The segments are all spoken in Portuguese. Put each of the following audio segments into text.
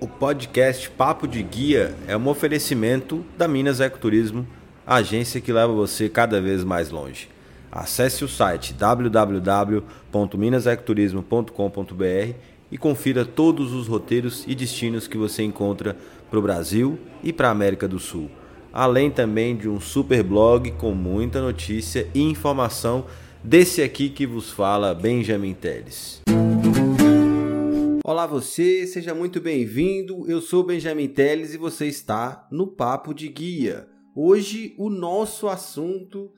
O podcast Papo de Guia é um oferecimento da Minas Ecoturismo, agência que leva você cada vez mais longe. Acesse o site www.minasecoturismo.com.br e confira todos os roteiros e destinos que você encontra para o Brasil e para a América do Sul. Além também de um super blog com muita notícia e informação desse aqui que vos fala Benjamin Teles. Olá você, seja muito bem-vindo. Eu sou Benjamin Teles e você está no Papo de Guia. Hoje o nosso assunto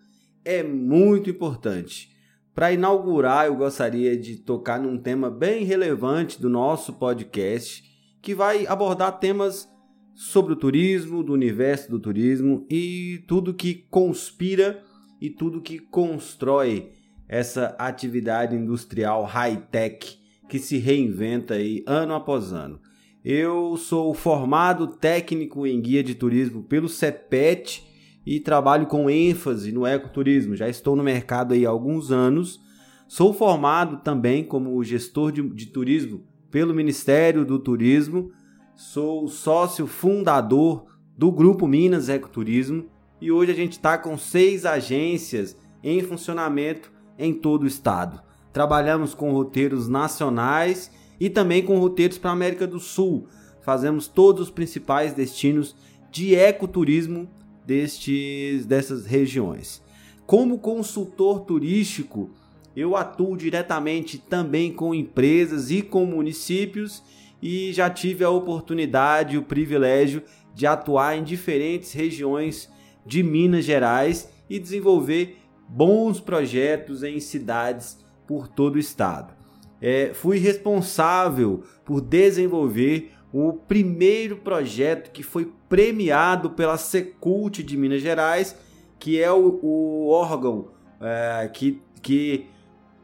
é muito importante. Para inaugurar, eu gostaria de tocar num tema bem relevante do nosso podcast, que vai abordar temas sobre o turismo, do universo do turismo e tudo que conspira e tudo que constrói essa atividade industrial high-tech que se reinventa aí ano após ano. Eu sou formado técnico em guia de turismo pelo CEPET e trabalho com ênfase no ecoturismo. Já estou no mercado aí há alguns anos. Sou formado também como gestor de, de turismo pelo Ministério do Turismo. Sou sócio fundador do Grupo Minas Ecoturismo e hoje a gente está com seis agências em funcionamento em todo o estado. Trabalhamos com roteiros nacionais e também com roteiros para a América do Sul. Fazemos todos os principais destinos de ecoturismo destes, dessas regiões. Como consultor turístico, eu atuo diretamente também com empresas e com municípios e já tive a oportunidade e o privilégio de atuar em diferentes regiões de Minas Gerais e desenvolver bons projetos em cidades por todo o estado. É, fui responsável por desenvolver o primeiro projeto que foi premiado pela Secult de Minas Gerais, que é o, o órgão é, que, que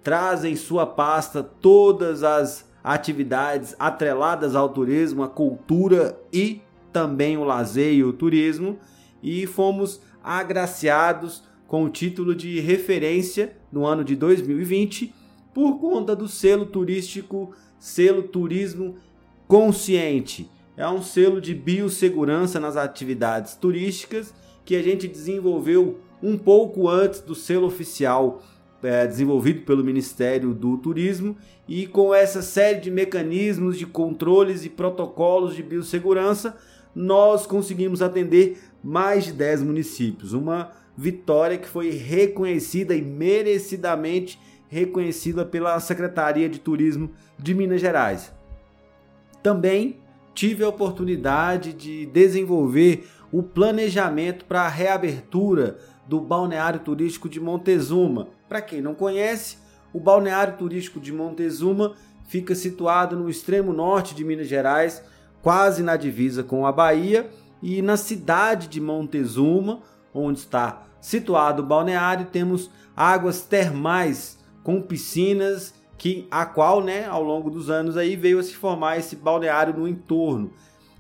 traz em sua pasta todas as atividades atreladas ao turismo, a cultura e também o lazer e o turismo, e fomos agraciados com o título de referência no ano de 2020 por conta do selo turístico Selo Turismo Consciente. É um selo de biossegurança nas atividades turísticas que a gente desenvolveu um pouco antes do selo oficial é, desenvolvido pelo Ministério do Turismo e com essa série de mecanismos de controles e protocolos de biossegurança nós conseguimos atender mais de 10 municípios. Uma vitória que foi reconhecida e merecidamente reconhecida pela Secretaria de Turismo de Minas Gerais. Também tive a oportunidade de desenvolver o planejamento para a reabertura do balneário turístico de Montezuma. Para quem não conhece, o balneário turístico de Montezuma fica situado no extremo norte de Minas Gerais, quase na divisa com a Bahia, e na cidade de Montezuma, onde está situado o balneário, temos águas termais com piscinas que a qual, né, ao longo dos anos aí veio a se formar esse balneário no entorno.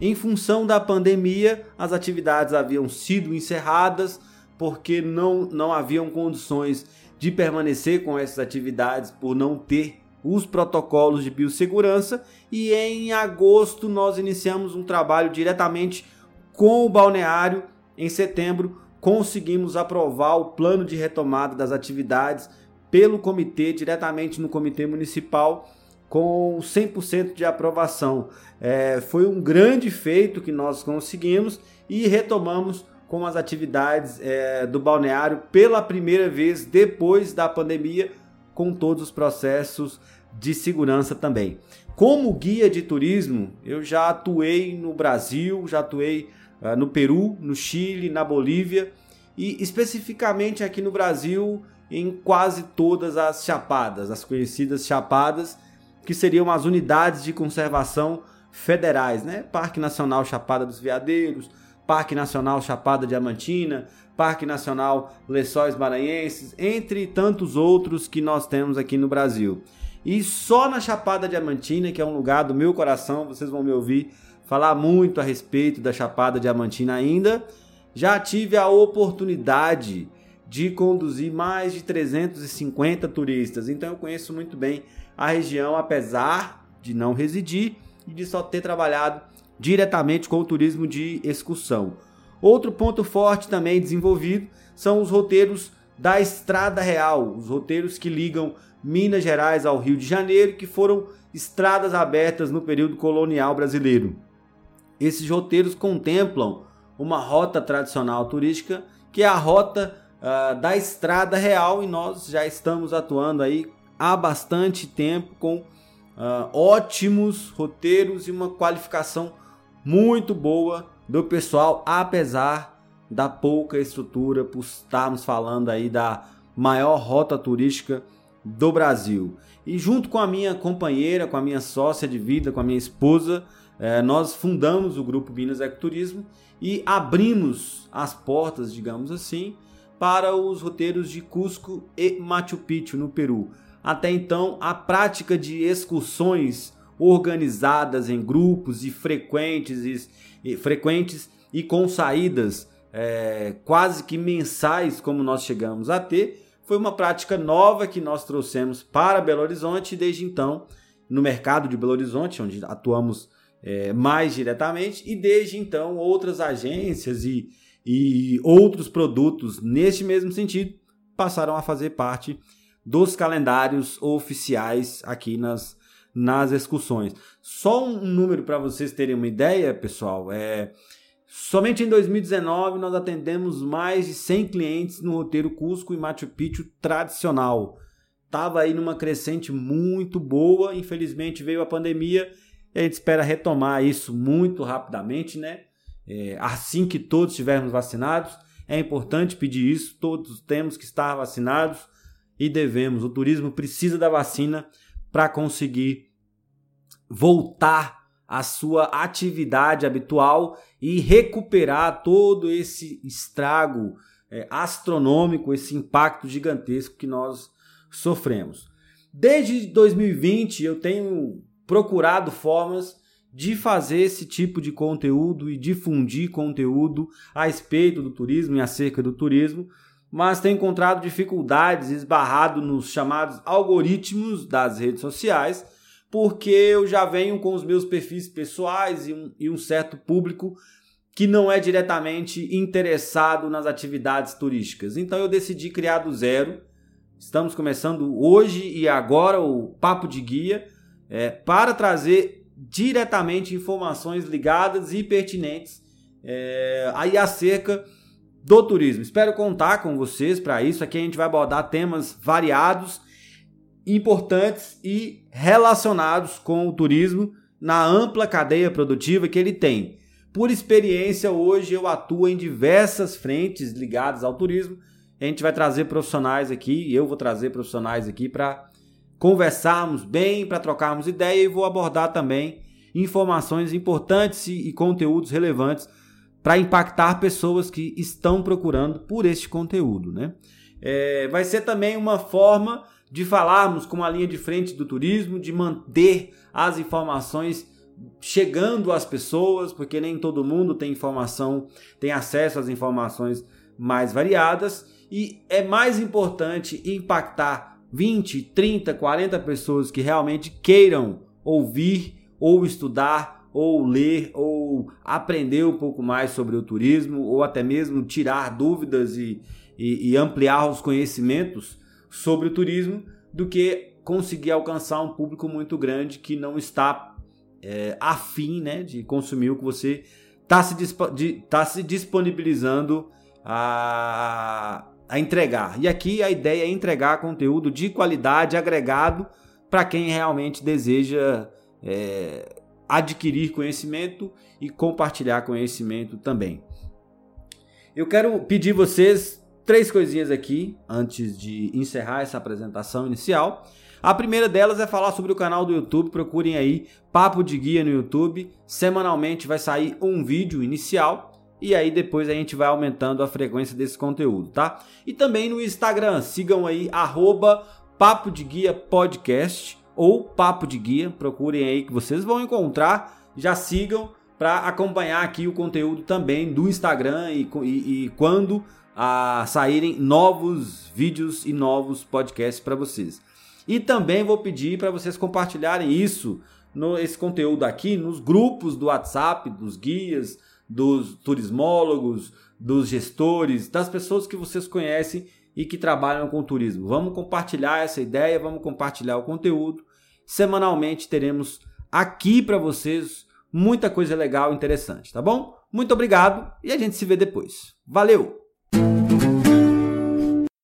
Em função da pandemia, as atividades haviam sido encerradas porque não, não haviam condições de permanecer com essas atividades por não ter os protocolos de biossegurança e em agosto nós iniciamos um trabalho diretamente com o balneário. Em setembro conseguimos aprovar o plano de retomada das atividades pelo comitê, diretamente no comitê municipal, com 100% de aprovação. É, foi um grande feito que nós conseguimos e retomamos com as atividades é, do balneário pela primeira vez depois da pandemia, com todos os processos de segurança também. Como guia de turismo, eu já atuei no Brasil, já atuei uh, no Peru, no Chile, na Bolívia e especificamente aqui no Brasil em quase todas as chapadas, as conhecidas chapadas, que seriam as unidades de conservação federais, né? Parque Nacional Chapada dos Veadeiros, Parque Nacional Chapada Diamantina, Parque Nacional Lençóis Maranhenses, entre tantos outros que nós temos aqui no Brasil. E só na Chapada Diamantina, que é um lugar do meu coração, vocês vão me ouvir falar muito a respeito da Chapada Diamantina ainda, já tive a oportunidade de conduzir mais de 350 turistas. Então eu conheço muito bem a região, apesar de não residir e de só ter trabalhado diretamente com o turismo de excursão. Outro ponto forte também desenvolvido são os roteiros da Estrada Real, os roteiros que ligam Minas Gerais ao Rio de Janeiro, que foram estradas abertas no período colonial brasileiro. Esses roteiros contemplam uma rota tradicional turística, que é a rota uh, da Estrada Real, e nós já estamos atuando aí há bastante tempo com uh, ótimos roteiros e uma qualificação muito boa do pessoal, apesar da pouca estrutura, por estarmos falando aí da maior rota turística do Brasil. E junto com a minha companheira, com a minha sócia de vida, com a minha esposa, eh, nós fundamos o grupo Minas Ecoturismo e abrimos as portas, digamos assim, para os roteiros de Cusco e Machu Picchu, no Peru. Até então, a prática de excursões organizadas em grupos e frequentes e, frequentes e com saídas é, quase que mensais, como nós chegamos a ter, foi uma prática nova que nós trouxemos para Belo Horizonte e desde então, no mercado de Belo Horizonte, onde atuamos é, mais diretamente, e desde então outras agências e, e outros produtos neste mesmo sentido passaram a fazer parte dos calendários oficiais aqui nas, nas excursões. Só um número para vocês terem uma ideia, pessoal, é somente em 2019 nós atendemos mais de 100 clientes no roteiro Cusco e Machu Picchu tradicional. Tava aí numa crescente muito boa, infelizmente veio a pandemia e a gente espera retomar isso muito rapidamente, né? É, assim que todos estivermos vacinados, é importante pedir isso, todos temos que estar vacinados e devemos. O turismo precisa da vacina para conseguir voltar à sua atividade habitual e recuperar todo esse estrago é, astronômico, esse impacto gigantesco que nós sofremos. Desde 2020 eu tenho procurado formas de fazer esse tipo de conteúdo e difundir conteúdo a respeito do turismo e acerca do turismo, mas tem encontrado dificuldades, esbarrado nos chamados algoritmos das redes sociais, porque eu já venho com os meus perfis pessoais e um, e um certo público que não é diretamente interessado nas atividades turísticas. Então eu decidi criar do zero. Estamos começando hoje e agora o Papo de Guia é, para trazer diretamente informações ligadas e pertinentes é, aí acerca do turismo. Espero contar com vocês para isso. Aqui a gente vai abordar temas variados, importantes e relacionados com o turismo na ampla cadeia produtiva que ele tem. Por experiência, hoje eu atuo em diversas frentes ligadas ao turismo. A gente vai trazer profissionais aqui, eu vou trazer profissionais aqui para conversarmos bem, para trocarmos ideia e vou abordar também informações importantes e conteúdos relevantes para impactar pessoas que estão procurando por este conteúdo. Né? É, vai ser também uma forma de falarmos com a linha de frente do turismo, de manter as informações chegando às pessoas, porque nem todo mundo tem informação, tem acesso às informações mais variadas, e é mais importante impactar 20, 30, 40 pessoas que realmente queiram ouvir ou estudar ou ler ou aprender um pouco mais sobre o turismo ou até mesmo tirar dúvidas e, e, e ampliar os conhecimentos sobre o turismo do que conseguir alcançar um público muito grande que não está é, afim né, de consumir o que você está se, tá se disponibilizando a, a entregar. E aqui a ideia é entregar conteúdo de qualidade agregado para quem realmente deseja é, adquirir conhecimento e compartilhar conhecimento também. Eu quero pedir vocês três coisinhas aqui antes de encerrar essa apresentação inicial. A primeira delas é falar sobre o canal do YouTube. Procurem aí Papo de Guia no YouTube. Semanalmente vai sair um vídeo inicial e aí depois a gente vai aumentando a frequência desse conteúdo, tá? E também no Instagram, sigam aí arroba Papo de Guia Podcast ou Papo de Guia. Procurem aí que vocês vão encontrar. Já sigam para acompanhar aqui o conteúdo também do Instagram e, e, e quando a, ah, saírem novos vídeos e novos podcasts para vocês. E também vou pedir para vocês compartilharem isso no, esse conteúdo aqui nos grupos do WhatsApp, dos guias, dos turismólogos, dos gestores, das pessoas que vocês conhecem e que trabalham com turismo. Vamos compartilhar essa ideia, vamos compartilhar o conteúdo. Semanalmente teremos aqui para vocês muita coisa legal e interessante, tá bom? Muito obrigado e a gente se vê depois. Valeu!